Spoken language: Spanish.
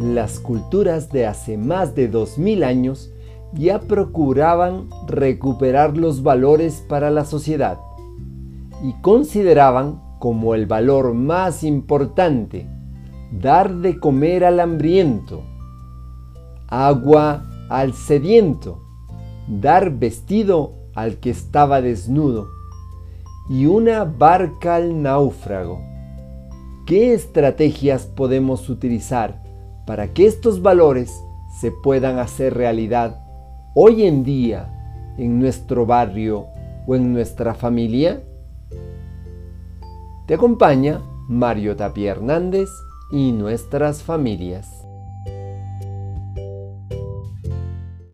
las culturas de hace más de 2000 años ya procuraban recuperar los valores para la sociedad y consideraban como el valor más importante dar de comer al hambriento, agua al sediento, dar vestido al que estaba desnudo y una barca al náufrago. ¿Qué estrategias podemos utilizar para que estos valores se puedan hacer realidad hoy en día en nuestro barrio o en nuestra familia? Te acompaña Mario Tapia Hernández y nuestras familias.